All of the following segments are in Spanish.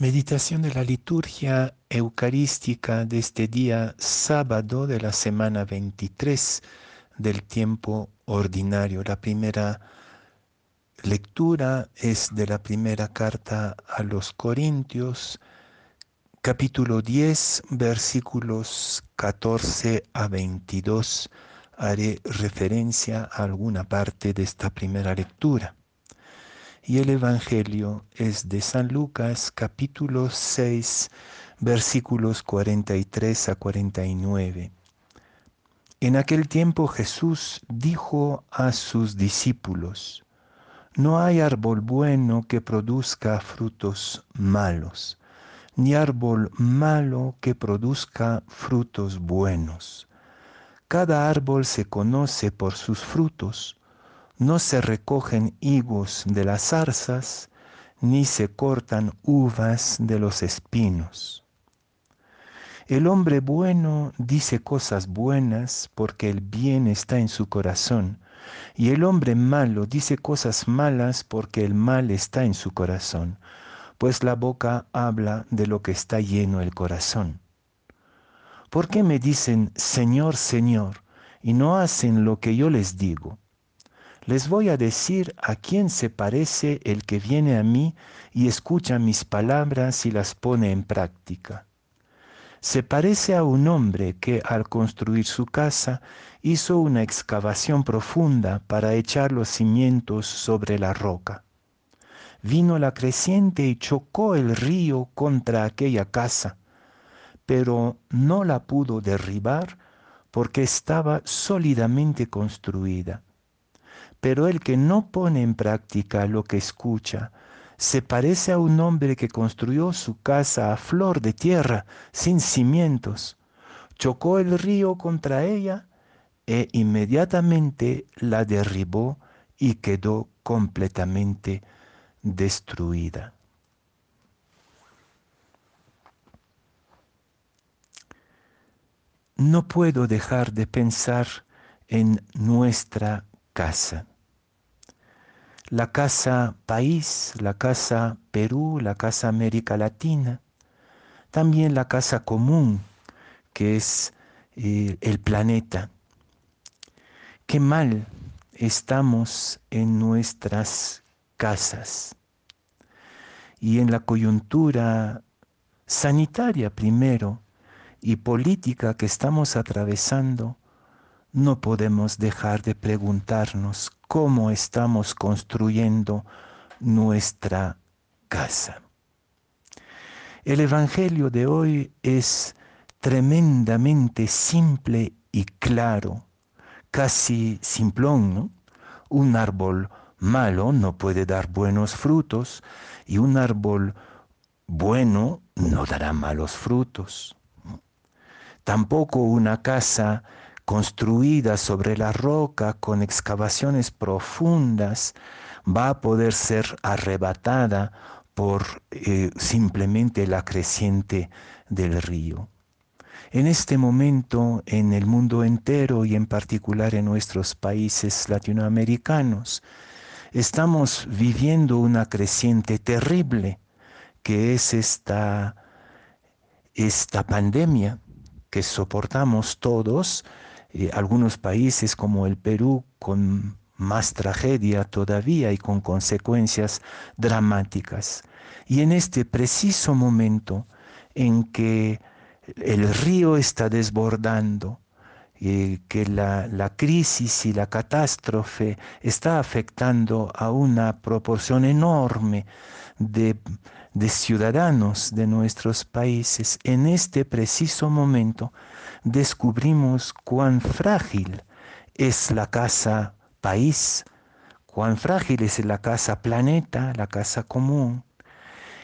Meditación de la liturgia eucarística de este día sábado de la semana 23 del tiempo ordinario. La primera lectura es de la primera carta a los Corintios, capítulo 10, versículos 14 a 22. Haré referencia a alguna parte de esta primera lectura. Y el Evangelio es de San Lucas capítulo 6 versículos 43 a 49. En aquel tiempo Jesús dijo a sus discípulos, No hay árbol bueno que produzca frutos malos, ni árbol malo que produzca frutos buenos. Cada árbol se conoce por sus frutos no se recogen higos de las zarzas, ni se cortan uvas de los espinos. El hombre bueno dice cosas buenas porque el bien está en su corazón, y el hombre malo dice cosas malas porque el mal está en su corazón, pues la boca habla de lo que está lleno el corazón. ¿Por qué me dicen Señor, Señor, y no hacen lo que yo les digo? Les voy a decir a quién se parece el que viene a mí y escucha mis palabras y las pone en práctica. Se parece a un hombre que al construir su casa hizo una excavación profunda para echar los cimientos sobre la roca. Vino la creciente y chocó el río contra aquella casa, pero no la pudo derribar porque estaba sólidamente construida pero el que no pone en práctica lo que escucha, se parece a un hombre que construyó su casa a flor de tierra, sin cimientos. Chocó el río contra ella e inmediatamente la derribó y quedó completamente destruida. No puedo dejar de pensar en nuestra casa. La casa país, la casa Perú, la casa América Latina, también la casa común, que es eh, el planeta. Qué mal estamos en nuestras casas y en la coyuntura sanitaria primero y política que estamos atravesando, no podemos dejar de preguntarnos cómo estamos construyendo nuestra casa. El Evangelio de hoy es tremendamente simple y claro, casi simplón. Un árbol malo no puede dar buenos frutos y un árbol bueno no dará malos frutos. Tampoco una casa construida sobre la roca con excavaciones profundas, va a poder ser arrebatada por eh, simplemente la creciente del río. En este momento, en el mundo entero y en particular en nuestros países latinoamericanos, estamos viviendo una creciente terrible, que es esta, esta pandemia que soportamos todos eh, algunos países como el Perú con más tragedia todavía y con consecuencias dramáticas. Y en este preciso momento en que el río está desbordando, y que la, la, crisis y la catástrofe está afectando a una proporción enorme de, de ciudadanos de nuestros países, en este preciso momento descubrimos cuán frágil es la casa país, cuán frágil es la casa planeta, la casa común.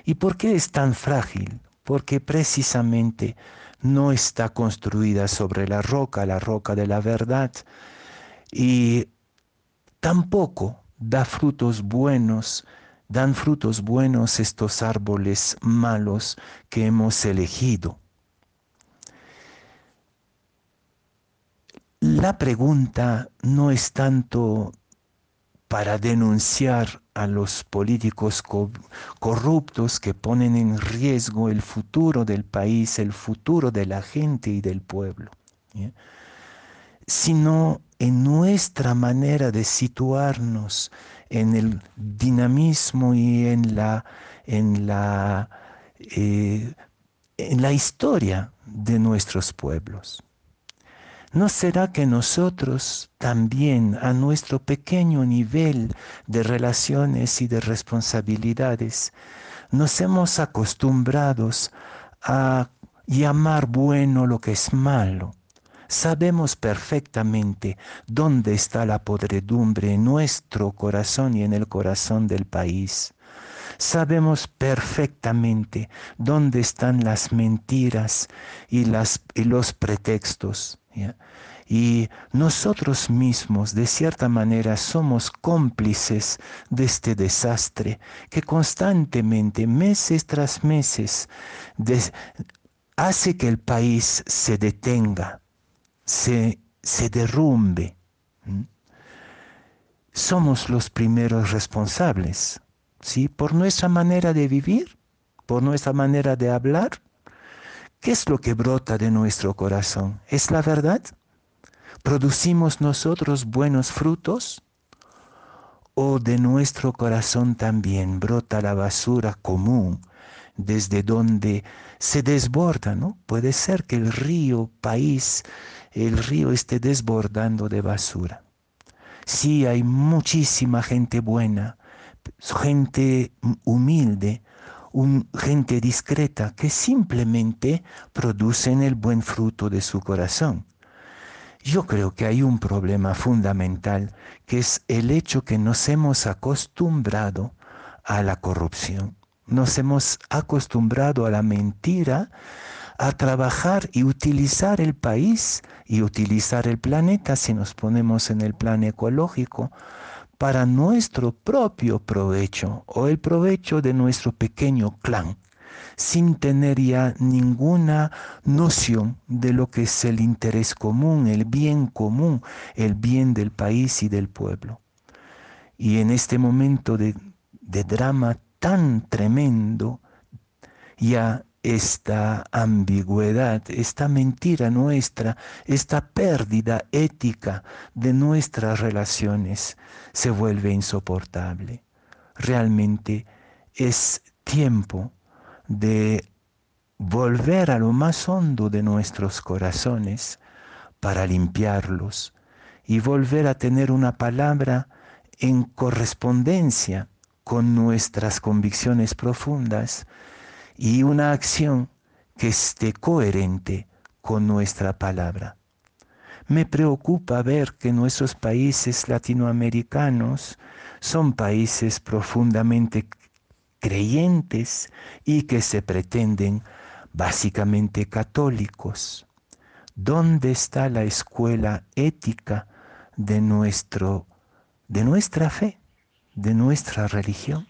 ¿Y por qué es tan frágil? Porque precisamente no está construida sobre la roca, la roca de la verdad, y tampoco da frutos buenos, dan frutos buenos estos árboles malos que hemos elegido. La pregunta no es tanto para denunciar a los políticos corruptos que ponen en riesgo el futuro del país, el futuro de la gente y del pueblo, sino en nuestra manera de situarnos en el dinamismo y en la, en la, eh, en la historia de nuestros pueblos. ¿No será que nosotros también a nuestro pequeño nivel de relaciones y de responsabilidades nos hemos acostumbrados a llamar bueno lo que es malo? Sabemos perfectamente dónde está la podredumbre en nuestro corazón y en el corazón del país. Sabemos perfectamente dónde están las mentiras y, los pretextos. Y nosotros mismos, de cierta manera, somos cómplices de este desastre que constantemente, meses tras meses, hace que el país se detenga, se, se derrumbe. Somos los primeros responsables, ¿sí? Por nuestra manera de vivir, por nuestra manera de hablar, ¿Qué es lo que brota de nuestro corazón? ¿Es la verdad? ¿Producimos nosotros buenos frutos? ¿O de nuestro corazón también brota la basura común desde donde se desborda, ¿no? Puede ser que el río país, el río esté desbordando de basura. Sí, hay muchísima gente buena, gente humilde, gente discreta que simplemente producen el buen fruto de su corazón. Yo creo que hay un problema fundamental que es el hecho que nos hemos acostumbrado a la corrupción, nos hemos acostumbrado a la mentira, a trabajar y utilizar el país y utilizar el planeta si nos ponemos en el plan ecológico para nuestro propio provecho o el provecho de nuestro pequeño clan, sin tener ya ninguna noción de lo que es el interés común, el bien común, el bien del país y del pueblo. Y en este momento de, de drama tan tremendo, ya esta ambigüedad, esta mentira nuestra, esta pérdida ética de nuestras relaciones se vuelve insoportable. Realmente es tiempo de volver a lo más hondo de nuestros corazones para limpiarlos y volver a tener una palabra en correspondencia con nuestras convicciones profundas y una acción que esté coherente con nuestra palabra. Me preocupa ver que nuestros países latinoamericanos son países profundamente creyentes y que se pretenden básicamente católicos. ¿Dónde está la escuela ética de nuestro de nuestra fe, de nuestra religión?